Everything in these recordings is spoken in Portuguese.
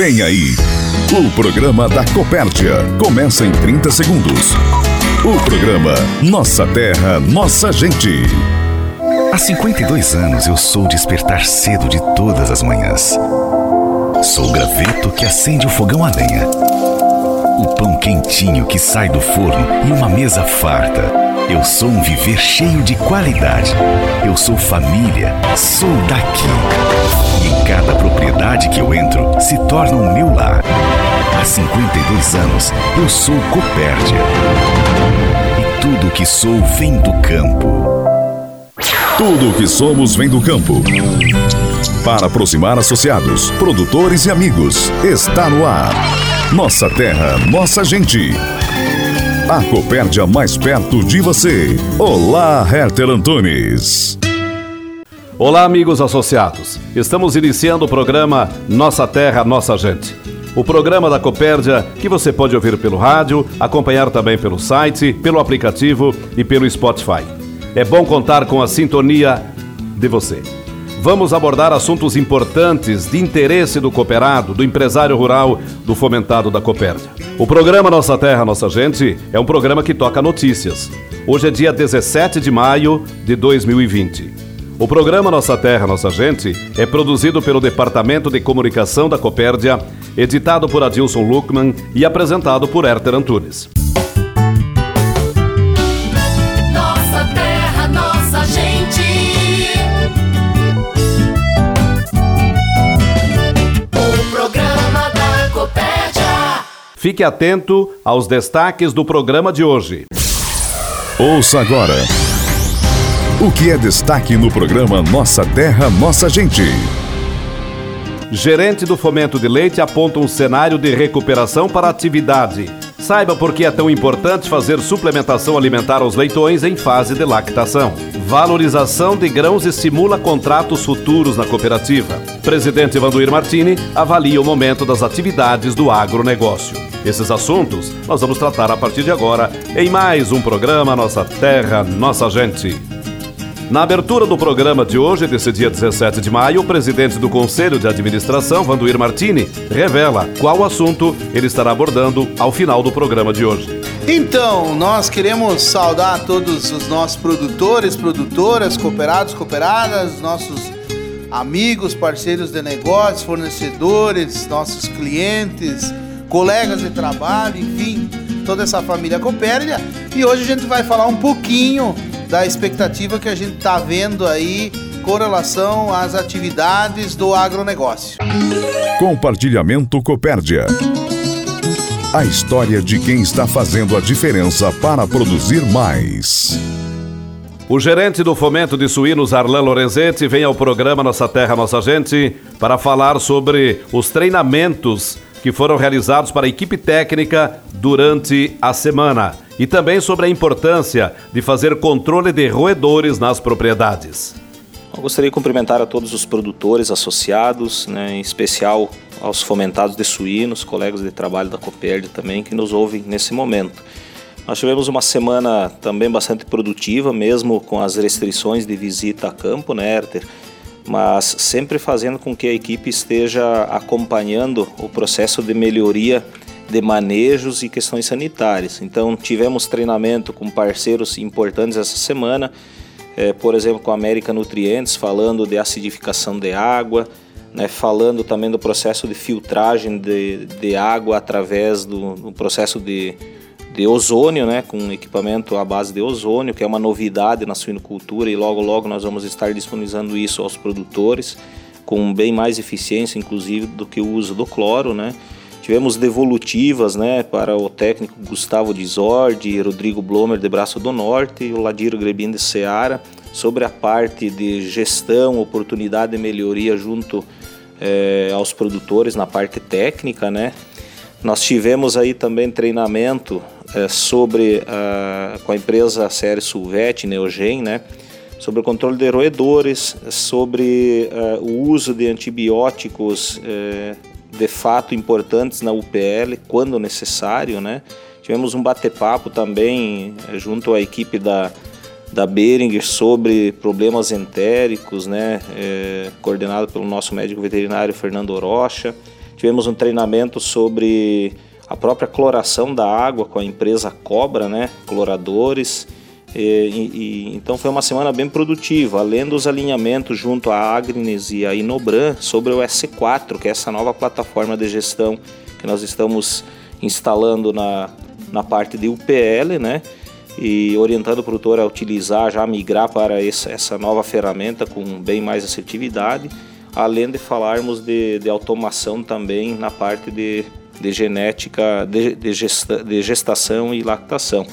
Vem aí, o programa da Copérdia. Começa em 30 segundos. O programa Nossa Terra, Nossa Gente. Há 52 anos eu sou despertar cedo de todas as manhãs. Sou o graveto que acende o fogão a lenha. O pão quentinho que sai do forno e uma mesa farta. Eu sou um viver cheio de qualidade. Eu sou família, sou daqui. E em cada propriedade que eu entro, se torna o meu lar. Há 52 anos, eu sou Copérdia. E tudo o que sou vem do campo. Tudo o que somos vem do campo. Para aproximar associados, produtores e amigos, está no ar. Nossa terra, nossa gente. A Copérdia mais perto de você. Olá, Herter Antunes. Olá, amigos associados. Estamos iniciando o programa Nossa Terra, Nossa Gente. O programa da Copérdia que você pode ouvir pelo rádio, acompanhar também pelo site, pelo aplicativo e pelo Spotify. É bom contar com a sintonia de você. Vamos abordar assuntos importantes de interesse do cooperado, do empresário rural, do fomentado da Copérdia. O programa Nossa Terra, Nossa Gente é um programa que toca notícias. Hoje é dia 17 de maio de 2020. O programa Nossa Terra, Nossa Gente é produzido pelo Departamento de Comunicação da Copérdia, editado por Adilson Luckman e apresentado por Herter Antunes. Fique atento aos destaques do programa de hoje. Ouça agora. O que é destaque no programa Nossa Terra, Nossa Gente. Gerente do Fomento de Leite aponta um cenário de recuperação para a atividade. Saiba por que é tão importante fazer suplementação alimentar aos leitões em fase de lactação. Valorização de grãos estimula contratos futuros na cooperativa. Presidente Vanduir Martini avalia o momento das atividades do agronegócio. Esses assuntos nós vamos tratar a partir de agora em mais um programa Nossa Terra, Nossa Gente. Na abertura do programa de hoje, desse dia 17 de maio, o presidente do Conselho de Administração, Vanduir Martini, revela qual assunto ele estará abordando ao final do programa de hoje. Então, nós queremos saudar todos os nossos produtores, produtoras, cooperados, cooperadas, nossos amigos, parceiros de negócios, fornecedores, nossos clientes, colegas de trabalho, enfim, toda essa família Copérdia. E hoje a gente vai falar um pouquinho da expectativa que a gente está vendo aí com relação às atividades do agronegócio. Compartilhamento Copérdia. A história de quem está fazendo a diferença para produzir mais. O gerente do Fomento de Suínos, Arlan Lorenzetti, vem ao programa Nossa Terra, Nossa Gente para falar sobre os treinamentos que foram realizados para a equipe técnica durante a semana e também sobre a importância de fazer controle de roedores nas propriedades. Eu gostaria de cumprimentar a todos os produtores associados, né, em especial aos fomentados de suínos, colegas de trabalho da Copérdia também, que nos ouvem nesse momento. Nós tivemos uma semana também bastante produtiva, mesmo com as restrições de visita a campo, né, Herter? Mas sempre fazendo com que a equipe esteja acompanhando o processo de melhoria de manejos e questões sanitárias. Então tivemos treinamento com parceiros importantes essa semana, é, por exemplo com a América Nutrientes, falando de acidificação de água, né, falando também do processo de filtragem de, de água através do, do processo de, de ozônio, né, com equipamento à base de ozônio, que é uma novidade na suinocultura e logo logo nós vamos estar disponibilizando isso aos produtores com bem mais eficiência, inclusive, do que o uso do cloro, né? Tivemos devolutivas né, para o técnico Gustavo Dizordi, Rodrigo Blomer de Braço do Norte e o Ladiro Grebin de Seara sobre a parte de gestão, oportunidade de melhoria junto é, aos produtores na parte técnica. Né. Nós tivemos aí também treinamento é, sobre a, com a empresa Série Sulvet, Neogen, né, sobre o controle de roedores, sobre uh, o uso de antibióticos uh, de fato importantes na UPL quando necessário, né? Tivemos um bate-papo também eh, junto à equipe da, da Beringer sobre problemas entéricos, né? Coordenado pelo nosso médico veterinário Fernando Rocha. Tivemos um treinamento sobre a própria cloração da água com a empresa Cobra, né, cloradores. E, e, então foi uma semana bem produtiva, além dos alinhamentos junto à Agrines e à Inobran sobre o S4, que é essa nova plataforma de gestão que nós estamos instalando na, na parte de UPL, né? E orientando o produtor a utilizar, já migrar para essa, essa nova ferramenta com bem mais assertividade, além de falarmos de, de automação também na parte de, de genética, de, de, gesta, de gestação e lactação.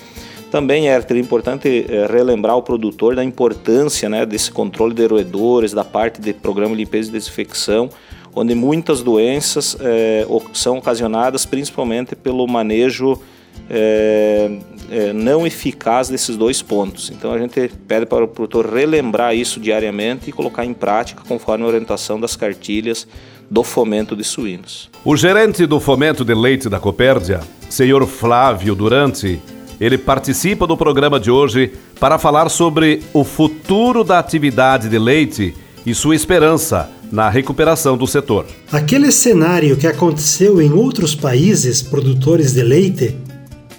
Também é importante eh, relembrar o produtor da importância né, desse controle de roedores, da parte de programa de limpeza e desinfecção, onde muitas doenças é, são ocasionadas principalmente pelo manejo é, é, não eficaz desses dois pontos. Então a gente pede para o produtor relembrar isso diariamente e colocar em prática conforme a orientação das cartilhas do fomento de suínos. O gerente do fomento de leite da Copérdia, senhor Flávio Durante, ele participa do programa de hoje para falar sobre o futuro da atividade de leite e sua esperança na recuperação do setor. Aquele cenário que aconteceu em outros países produtores de leite,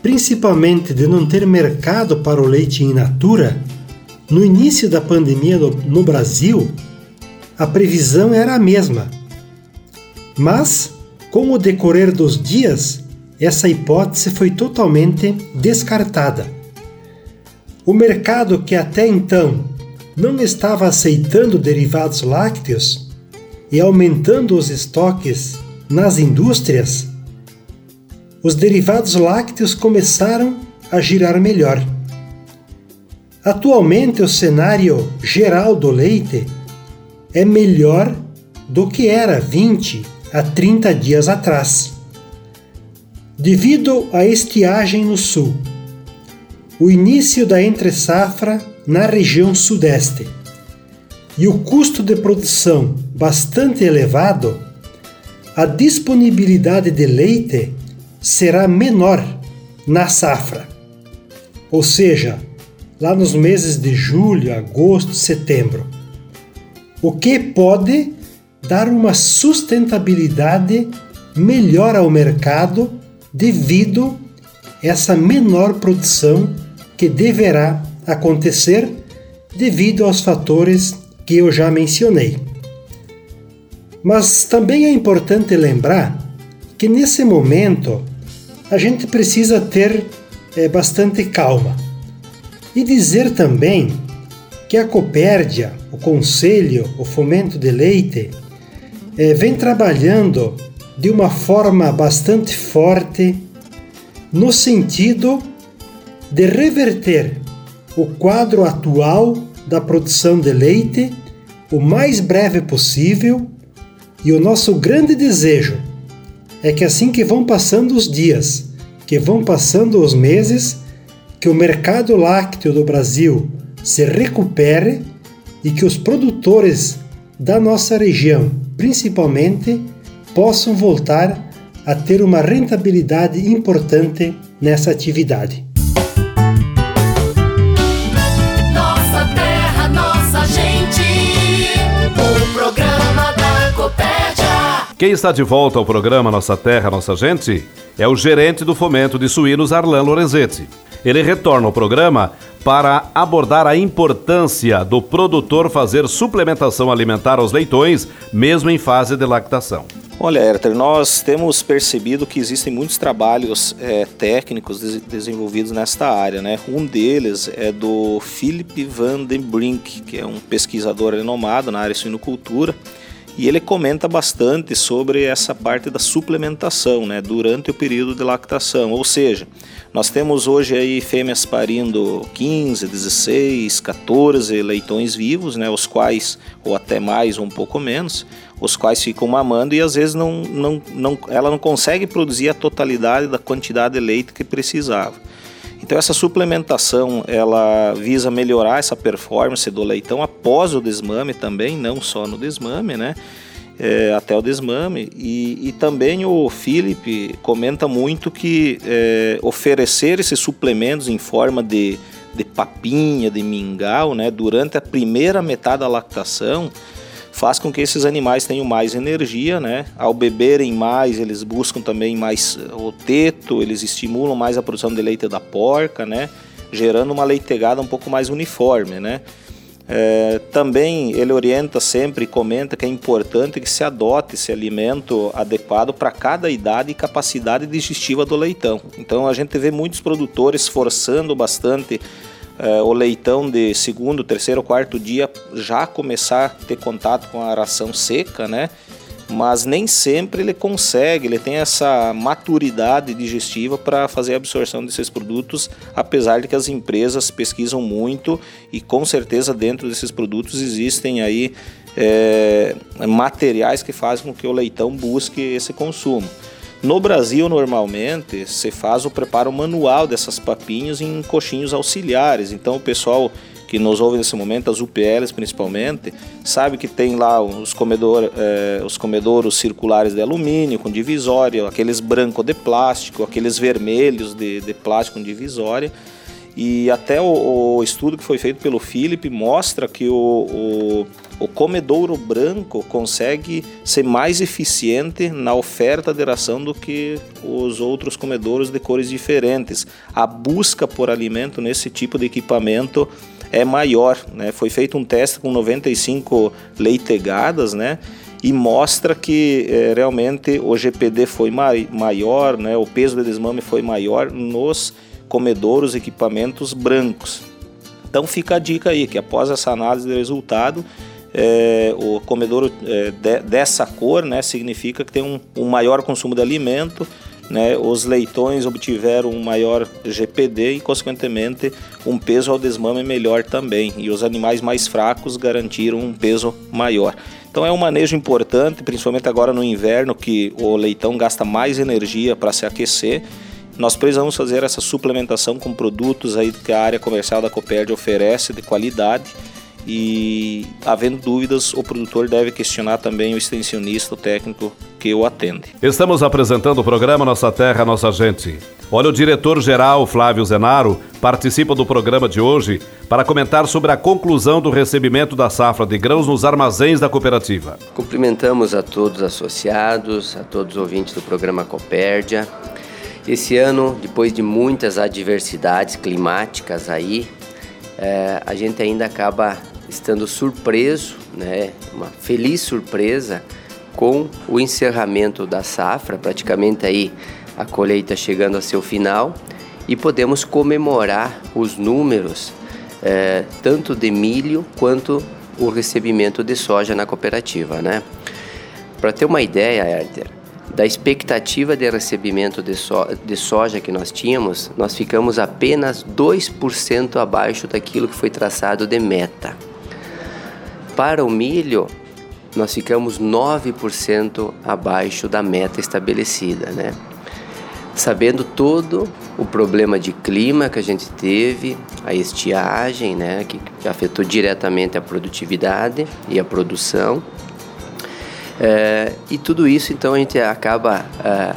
principalmente de não ter mercado para o leite in natura, no início da pandemia no Brasil, a previsão era a mesma. Mas, com o decorrer dos dias, essa hipótese foi totalmente descartada. O mercado que até então não estava aceitando derivados lácteos e aumentando os estoques nas indústrias, os derivados lácteos começaram a girar melhor. Atualmente, o cenário geral do leite é melhor do que era 20 a 30 dias atrás devido à estiagem no sul, o início da entre-safra na região sudeste e o custo de produção bastante elevado, a disponibilidade de leite será menor na safra, ou seja, lá nos meses de julho, agosto, setembro, o que pode dar uma sustentabilidade melhor ao mercado devido essa menor produção que deverá acontecer devido aos fatores que eu já mencionei. Mas também é importante lembrar que nesse momento a gente precisa ter é, bastante calma. E dizer também que a Copérdia, o Conselho, o Fomento de Leite, é, vem trabalhando de uma forma bastante forte no sentido de reverter o quadro atual da produção de leite o mais breve possível e o nosso grande desejo é que assim que vão passando os dias, que vão passando os meses, que o mercado lácteo do Brasil se recupere e que os produtores da nossa região, principalmente, possam voltar a ter uma rentabilidade importante nessa atividade. Quem está de volta ao programa Nossa Terra, Nossa Gente é o gerente do fomento de suínos Arlan Lorenzetti. Ele retorna ao programa para abordar a importância do produtor fazer suplementação alimentar aos leitões, mesmo em fase de lactação. Olha, Herter, nós temos percebido que existem muitos trabalhos é, técnicos des desenvolvidos nesta área. Né? Um deles é do Philip van den Brink, que é um pesquisador renomado na área de suinocultura, e ele comenta bastante sobre essa parte da suplementação né, durante o período de lactação, ou seja, nós temos hoje aí fêmeas parindo 15, 16, 14 leitões vivos, né, os quais, ou até mais ou um pouco menos, os quais ficam mamando e às vezes não, não, não, ela não consegue produzir a totalidade da quantidade de leite que precisava. Então essa suplementação ela visa melhorar essa performance do leitão após o desmame também, não só no desmame, né? É, até o desmame e, e, também o Felipe comenta muito que é, oferecer esses suplementos em forma de, de papinha, de mingau, né, durante a primeira metade da lactação faz com que esses animais tenham mais energia, né? Ao beberem mais, eles buscam também mais o teto, eles estimulam mais a produção de leite da porca, né? Gerando uma leitegada um pouco mais uniforme, né? É, também ele orienta sempre e comenta que é importante que se adote esse alimento adequado para cada idade e capacidade digestiva do leitão. Então a gente vê muitos produtores forçando bastante é, o leitão de segundo, terceiro, quarto dia já começar a ter contato com a ração seca, né? mas nem sempre ele consegue, ele tem essa maturidade digestiva para fazer a absorção desses produtos, apesar de que as empresas pesquisam muito e com certeza dentro desses produtos existem aí é, materiais que fazem com que o leitão busque esse consumo. No Brasil, normalmente, se faz o preparo manual dessas papinhas em coxinhos auxiliares. Então, o pessoal que nos ouve nesse momento, as UPLs principalmente, sabe que tem lá os, comedor, eh, os comedouros circulares de alumínio com divisória, aqueles brancos de plástico, aqueles vermelhos de, de plástico com divisória. E até o, o, estudo que foi feito pelo Philip mostra que o, o, o, comedouro branco consegue ser mais eficiente na oferta de ração do que os outros comedouros de cores diferentes. A busca por alimento nesse tipo de equipamento é maior. Né? Foi feito um teste com 95 leitegadas, né? E mostra que é, realmente o GPD foi mai maior, né? o peso de desmame foi maior nos comedouros equipamentos brancos. Então fica a dica aí que após essa análise de resultado, é, o comedouro é, de, dessa cor né, significa que tem um, um maior consumo de alimento, né, os leitões obtiveram um maior GPD e, consequentemente, um peso ao desmame melhor também. E os animais mais fracos garantiram um peso maior. Então é um manejo importante, principalmente agora no inverno, que o leitão gasta mais energia para se aquecer. Nós precisamos fazer essa suplementação com produtos aí que a área comercial da Coperd oferece de qualidade e, havendo dúvidas, o produtor deve questionar também o extensionista, o técnico que o atende. Estamos apresentando o programa Nossa Terra, Nossa Gente. Olha, o diretor-geral Flávio Zenaro participa do programa de hoje para comentar sobre a conclusão do recebimento da safra de grãos nos armazéns da cooperativa. Cumprimentamos a todos os associados, a todos os ouvintes do programa Copérdia. Esse ano, depois de muitas adversidades climáticas aí, é, a gente ainda acaba estando surpreso, né, uma feliz surpresa com o encerramento da safra, praticamente aí a colheita chegando a seu final e podemos comemorar os números é, tanto de milho quanto o recebimento de soja na cooperativa, né? Para ter uma ideia, Herter, da expectativa de recebimento de, so de soja que nós tínhamos, nós ficamos apenas 2% abaixo daquilo que foi traçado de meta. Para o milho, nós ficamos 9% abaixo da meta estabelecida, né? Sabendo todo o problema de clima que a gente teve, a estiagem, né, que, afetou diretamente a produtividade e a produção. É, e tudo isso, então, a gente acaba é,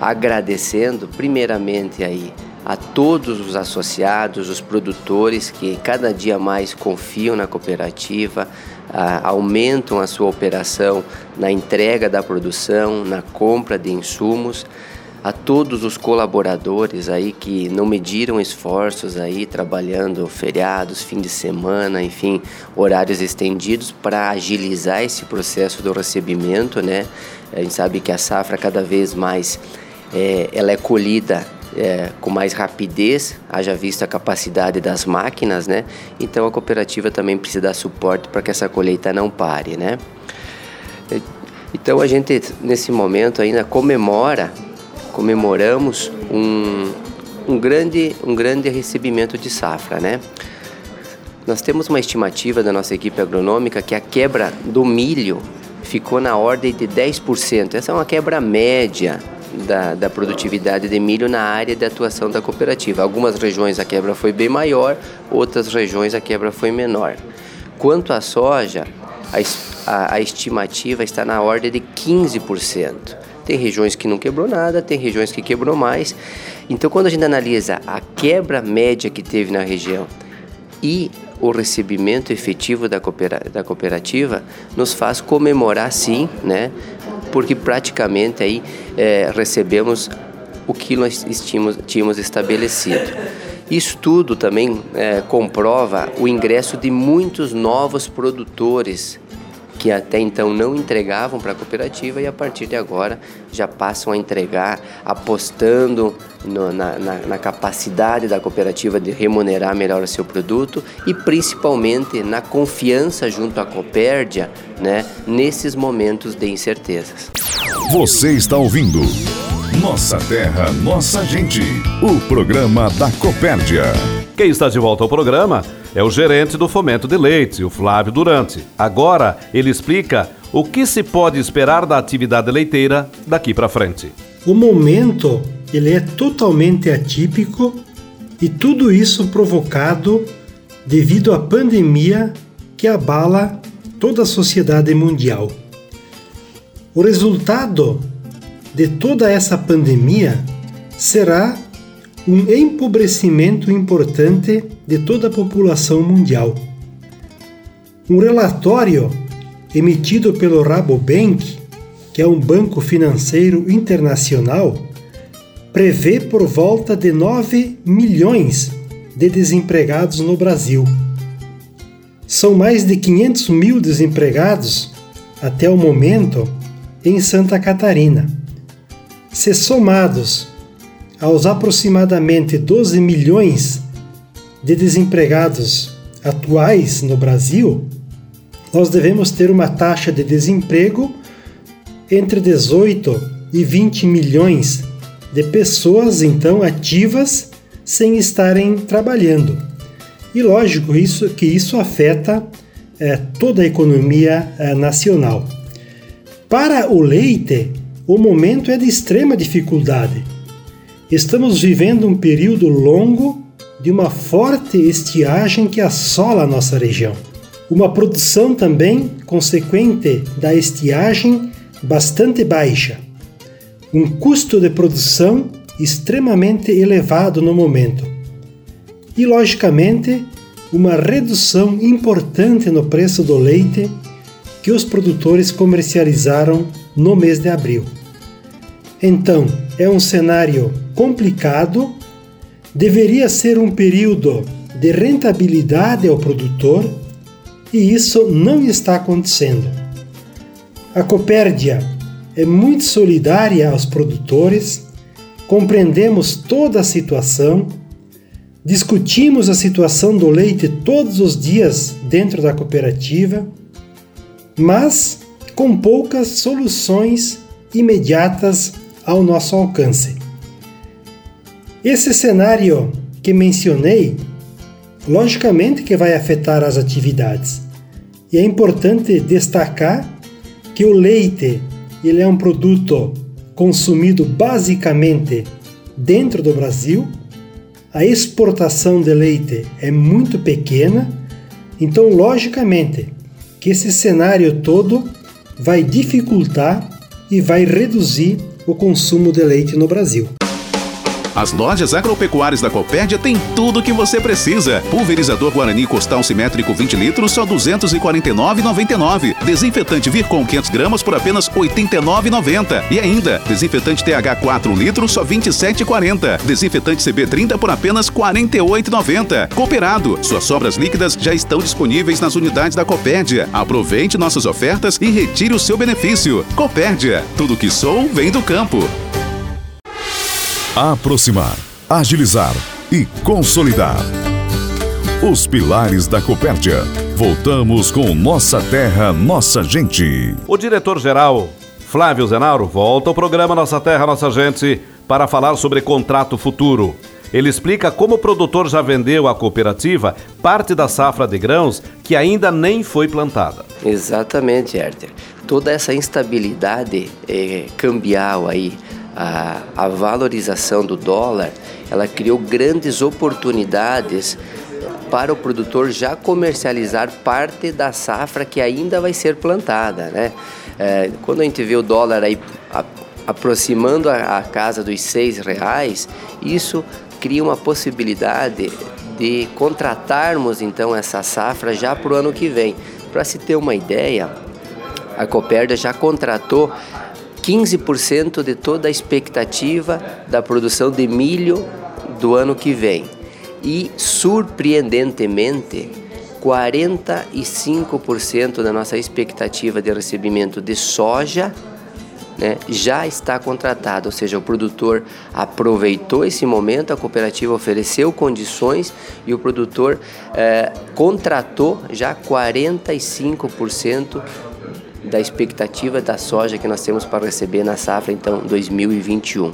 agradecendo, primeiramente, aí, a todos os associados, os produtores que cada dia mais confiam na cooperativa, aumentam a sua operação na entrega da produção, na compra de insumos, a todos os colaboradores aí que não mediram esforços aí trabalhando feriados, fim de semana, enfim, horários estendidos para agilizar esse processo do recebimento, né? A gente sabe que a safra cada vez mais é, ela é colhida é, com mais rapidez, haja visto a capacidade das máquinas, né? Então a cooperativa também precisa dar suporte para que essa colheita não pare, né? Então a gente nesse momento ainda comemora, comemoramos um, um grande um grande recebimento de safra, né? Nós temos uma estimativa da nossa equipe agronômica que a quebra do milho ficou na ordem de 10%. Essa é uma quebra média da, da, produtividade de milho na área de atuação da cooperativa. Algumas regiões a quebra foi bem maior, outras regiões a quebra foi menor. Quanto à soja, a, a, a estimativa está na ordem de 15%. Tem regiões que não quebrou nada, tem regiões que quebrou mais. Então, quando a gente analisa a quebra média que teve na região e o recebimento efetivo da, da cooperativa nos faz comemorar sim, né? Porque praticamente aí é, recebemos o que nós tínhamos, estabelecido. Isso tudo também é, comprova o ingresso de muitos novos produtores que até então não entregavam para a cooperativa e a partir de agora já passam a entregar, apostando no, na, na, na, capacidade da cooperativa de remunerar melhor o seu produto e principalmente na confiança junto à Copérdia né, nesses momentos de incertezas. Você está ouvindo Nossa Terra, Nossa Gente, o programa da Copérdia. Quem está de volta ao programa é o gerente do Fomento de Leite, o Flávio Durante. Agora ele explica o que se pode esperar da atividade leiteira daqui para frente. O momento ele é totalmente atípico e tudo isso provocado devido à pandemia que abala toda a sociedade mundial. O resultado de toda essa pandemia será um empobrecimento importante de toda a população mundial. Um relatório emitido pelo Rabobank, que é um banco financeiro internacional, prevê por volta de 9 milhões de desempregados no Brasil. São mais de 500 mil desempregados até o momento em Santa Catarina. Se somados aos aproximadamente 12 milhões de desempregados atuais no Brasil, nós devemos ter uma taxa de desemprego entre 18 e 20 milhões de pessoas então ativas sem estarem trabalhando. E lógico isso que isso afeta é, toda a economia é, nacional. Para o leite, o momento é de extrema dificuldade Estamos vivendo um período longo de uma forte estiagem que assola a nossa região. Uma produção também consequente da estiagem bastante baixa. Um custo de produção extremamente elevado no momento. E, logicamente, uma redução importante no preço do leite que os produtores comercializaram no mês de abril. Então, é um cenário complicado, deveria ser um período de rentabilidade ao produtor e isso não está acontecendo. A Copérdia é muito solidária aos produtores, compreendemos toda a situação, discutimos a situação do leite todos os dias dentro da cooperativa, mas com poucas soluções imediatas ao nosso alcance. Esse cenário que mencionei, logicamente que vai afetar as atividades. E é importante destacar que o leite, ele é um produto consumido basicamente dentro do Brasil. A exportação de leite é muito pequena, então logicamente que esse cenário todo vai dificultar e vai reduzir o consumo de leite no Brasil. As lojas agropecuárias da Copérdia têm tudo o que você precisa. Pulverizador Guarani Costal Simétrico 20 litros, só R$ 249,99. Desinfetante Vircon 500 gramas por apenas R$ 89,90. E ainda, desinfetante TH 4 litros, só R$ 27,40. Desinfetante CB30 por apenas R$ 48,90. Cooperado, suas sobras líquidas já estão disponíveis nas unidades da Copérdia. Aproveite nossas ofertas e retire o seu benefício. Copérdia, tudo que sou vem do campo aproximar, agilizar e consolidar. Os pilares da Copérdia. Voltamos com Nossa Terra, Nossa Gente. O diretor-geral Flávio Zenauro volta ao programa Nossa Terra, Nossa Gente para falar sobre contrato futuro. Ele explica como o produtor já vendeu à cooperativa parte da safra de grãos que ainda nem foi plantada. Exatamente, Herter. Toda essa instabilidade é, cambial aí, a, a valorização do dólar, ela criou grandes oportunidades para o produtor já comercializar parte da safra que ainda vai ser plantada, né? É, quando a gente vê o dólar aí a, aproximando a, a, casa dos seis reais, isso cria uma possibilidade de contratarmos então essa safra já para o ano que vem. Para se ter uma ideia, a Copérdia já contratou 15% de toda a expectativa da produção de milho do ano que vem. E surpreendentemente, 45% da nossa expectativa de recebimento de soja né, já está contratado, ou seja, o produtor aproveitou esse momento, a cooperativa ofereceu condições e o produtor eh, contratou já 45% da expectativa da soja que nós temos para receber na safra então 2021.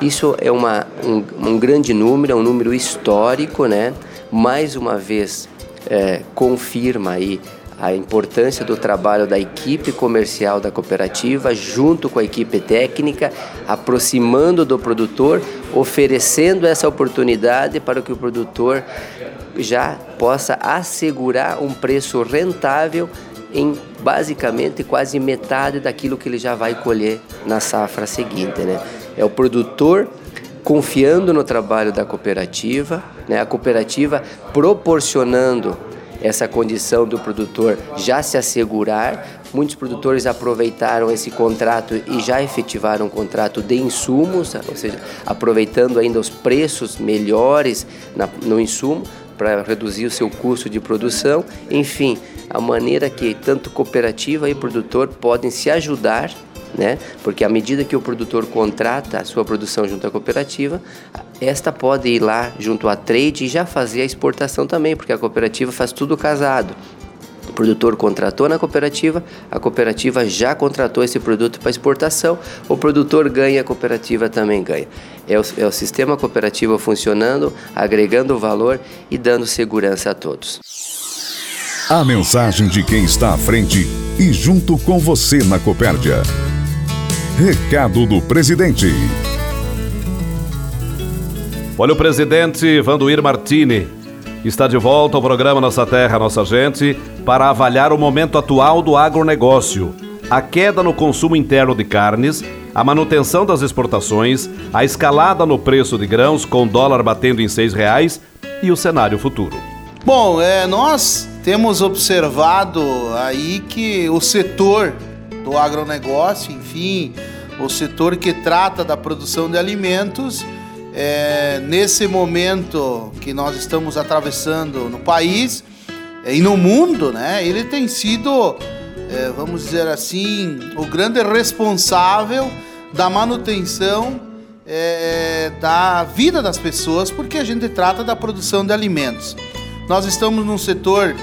Isso é uma, um, um grande número, é um número histórico, né? Mais uma vez é, confirma aí a importância do trabalho da equipe comercial da cooperativa junto com a equipe técnica, aproximando do produtor, oferecendo essa oportunidade para que o produtor já possa assegurar um preço rentável em basicamente quase metade daquilo que ele já vai colher na safra seguinte, né? É o produtor confiando no trabalho da cooperativa, né? A cooperativa proporcionando essa condição do produtor já se assegurar. Muitos produtores aproveitaram esse contrato e já efetivaram um contrato de insumos, ou seja, aproveitando ainda os preços melhores no insumo para reduzir o seu custo de produção. Enfim, a maneira que tanto cooperativa e produtor podem se ajudar né? Porque à medida que o produtor contrata a sua produção junto à cooperativa, esta pode ir lá junto à trade e já fazer a exportação também, porque a cooperativa faz tudo casado. O produtor contratou na cooperativa, a cooperativa já contratou esse produto para exportação, o produtor ganha, a cooperativa também ganha. É o, é o sistema cooperativo funcionando, agregando valor e dando segurança a todos. A mensagem de quem está à frente e junto com você na Copérdia. Recado do presidente. Olha o presidente Vanduir Martini. Está de volta ao programa Nossa Terra, Nossa Gente para avaliar o momento atual do agronegócio, a queda no consumo interno de carnes, a manutenção das exportações, a escalada no preço de grãos com dólar batendo em seis reais e o cenário futuro. Bom, é, nós temos observado aí que o setor do agronegócio, enfim, o setor que trata da produção de alimentos, é, nesse momento que nós estamos atravessando no país é, e no mundo, né, ele tem sido, é, vamos dizer assim, o grande responsável da manutenção é, da vida das pessoas, porque a gente trata da produção de alimentos. Nós estamos num setor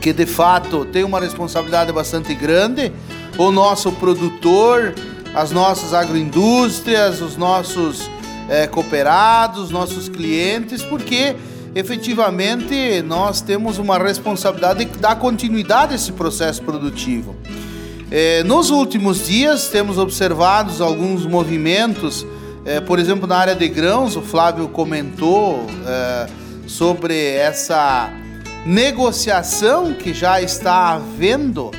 que de fato tem uma responsabilidade bastante grande. O nosso produtor, as nossas agroindústrias, os nossos é, cooperados, nossos clientes, porque efetivamente nós temos uma responsabilidade de dar continuidade a esse processo produtivo. É, nos últimos dias temos observado alguns movimentos, é, por exemplo, na área de grãos, o Flávio comentou é, sobre essa negociação que já está havendo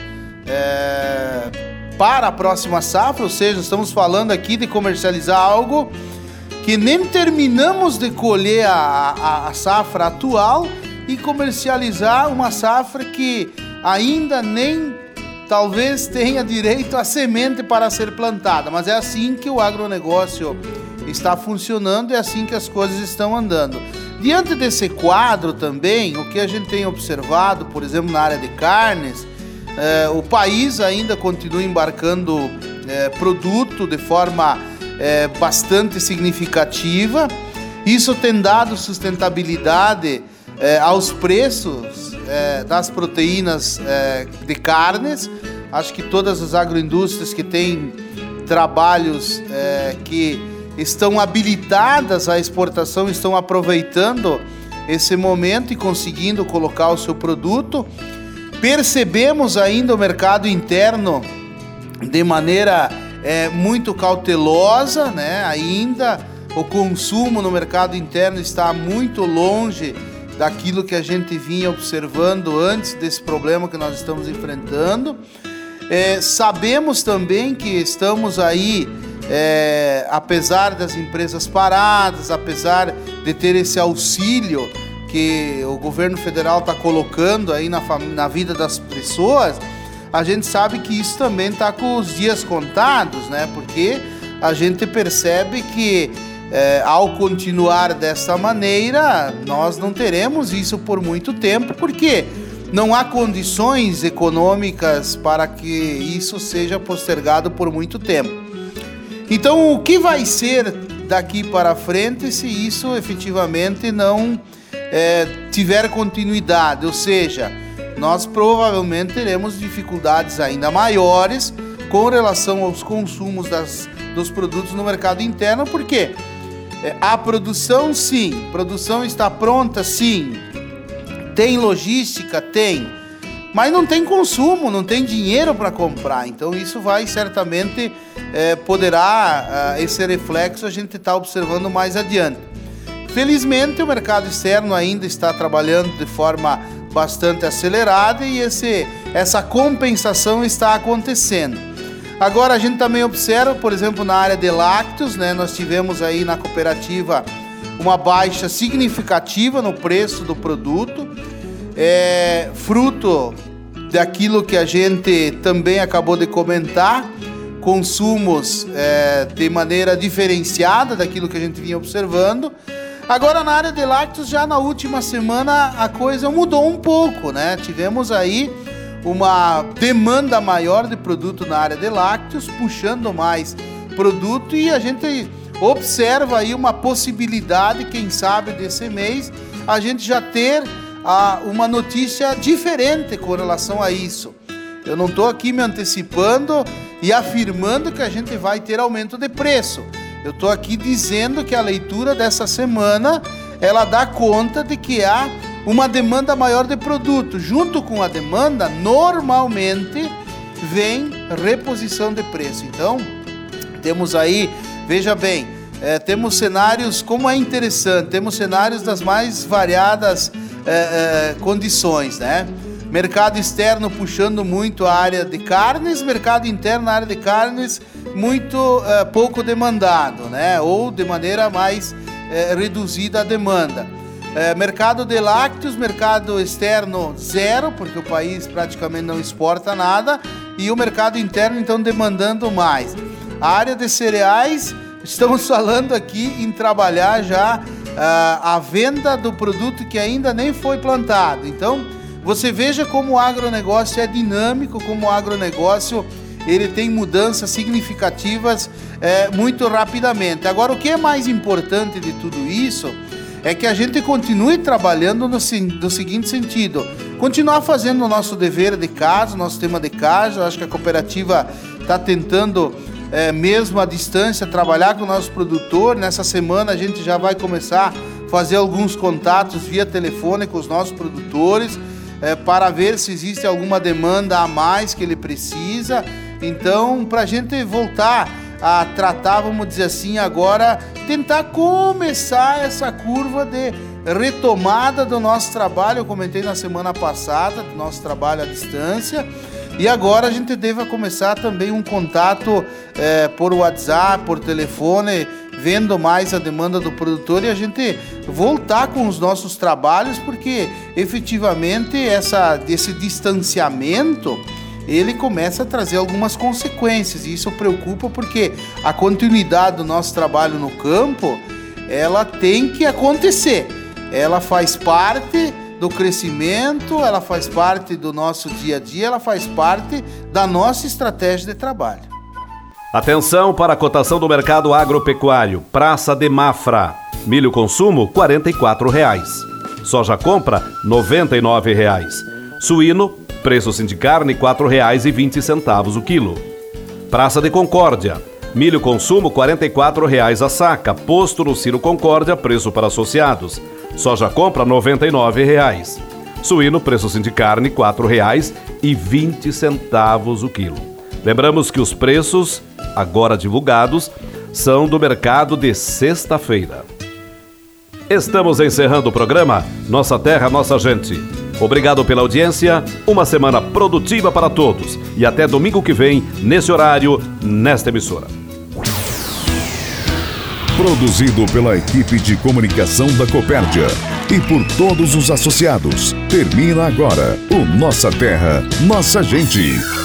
é, para a próxima safra, ou seja, estamos falando aqui de comercializar algo que nem terminamos de colher a, a, a safra atual e comercializar uma safra que ainda nem talvez tenha direito à semente para ser plantada, mas é assim que o agronegócio está funcionando, é assim que as coisas estão andando. Diante desse quadro também, o que a gente tem observado, por exemplo, na área de carnes, é, o país ainda continua embarcando é, produto de forma é, bastante significativa. Isso tem dado sustentabilidade é, aos preços é, das proteínas é, de carnes. Acho que todas as agroindústrias que têm trabalhos que estão habilitadas à exportação estão aproveitando esse momento e conseguindo colocar o seu produto. Percebemos ainda o mercado interno de maneira é, muito cautelosa, né? Ainda o consumo no mercado interno está muito longe daquilo que a gente vinha observando antes desse problema que nós estamos enfrentando. É, sabemos também que estamos aí, é, apesar das empresas paradas, apesar de ter esse auxílio que o governo federal está colocando aí na, na vida das pessoas, a gente sabe que isso também está com os dias contados, né? Porque a gente percebe que eh, ao continuar dessa maneira, nós não teremos isso por muito tempo, porque não há condições econômicas para que isso seja postergado por muito tempo. Então, o que vai ser daqui para frente se isso efetivamente não eh, tiver continuidade? Ou seja, nós provavelmente teremos dificuldades ainda maiores com relação aos consumos das, dos produtos no mercado interno, porque eh, a produção, sim, produção está pronta, sim, tem logística, tem, mas não tem consumo, não tem dinheiro para comprar. Então isso vai certamente eh, poderá ah, esse reflexo a gente está observando mais adiante. Felizmente o mercado externo ainda está trabalhando de forma bastante acelerada e esse, essa compensação está acontecendo. Agora a gente também observa, por exemplo, na área de lácteos, né, nós tivemos aí na cooperativa uma baixa significativa no preço do produto, é, fruto daquilo que a gente também acabou de comentar, consumos é, de maneira diferenciada daquilo que a gente vinha observando. Agora na área de lácteos, já na última semana a coisa mudou um pouco, né? Tivemos aí uma demanda maior de produto na área de lácteos, puxando mais produto e a gente observa aí uma possibilidade, quem sabe desse mês, a gente já ter ah, uma notícia diferente com relação a isso. Eu não estou aqui me antecipando e afirmando que a gente vai ter aumento de preço. Eu estou aqui dizendo que a leitura dessa semana ela dá conta de que há uma demanda maior de produto. Junto com a demanda, normalmente vem reposição de preço. Então, temos aí, veja bem, eh, temos cenários, como é interessante, temos cenários das mais variadas eh, eh, condições, né? Mercado externo puxando muito a área de carnes, mercado interno na área de carnes muito eh, pouco demandado, né? Ou de maneira mais eh, reduzida a demanda. Eh, mercado de lácteos, mercado externo zero, porque o país praticamente não exporta nada, e o mercado interno então demandando mais. A área de cereais, estamos falando aqui em trabalhar já ah, a venda do produto que ainda nem foi plantado. Então, você veja como o agronegócio é dinâmico, como o agronegócio ele tem mudanças significativas eh, muito rapidamente. Agora, o que é mais importante de tudo isso é que a gente continue trabalhando no, no seguinte sentido: continuar fazendo o nosso dever de casa, nosso tema de casa. Eu acho que a cooperativa está tentando, eh, mesmo à distância, trabalhar com o nosso produtor. Nessa semana a gente já vai começar a fazer alguns contatos via telefone com os nossos produtores é, para ver se existe alguma demanda a mais que ele precisa. Então, para a gente voltar a tratar, vamos dizer assim, agora, tentar começar essa curva de retomada do nosso trabalho. Eu comentei na semana passada, do nosso trabalho à distância. E agora a gente deve começar também um contato eh, por WhatsApp, por telefone, vendo mais a demanda do produtor e a gente voltar com os nossos trabalhos, porque efetivamente essa, esse distanciamento ele começa a trazer algumas consequências e isso preocupa porque a continuidade do nosso trabalho no campo ela tem que acontecer. Ela faz parte do crescimento, ela faz parte do nosso dia a dia, ela faz parte da nossa estratégia de trabalho. Atenção para a cotação do mercado agropecuário. Praça de Mafra. Milho consumo 44 reais. Soja compra 99 reais. Suíno, preço de carne 4 reais e 20 centavos o quilo. Praça de Concórdia. Milho consumo 44 reais a saca. Posto no Ciro Concórdia, preço para associados. Soja compra 99 reais. Suíno, preço de carne 4 reais e 20 centavos o quilo. Lembramos que os preços, agora divulgados, são do mercado de sexta-feira. Estamos encerrando o programa Nossa Terra, Nossa Gente. Obrigado pela audiência, uma semana produtiva para todos e até domingo que vem, nesse horário, nesta emissora. Produzido pela equipe de comunicação da Copérdia. e por todos os associados. Termina agora o Nossa Terra, Nossa Gente.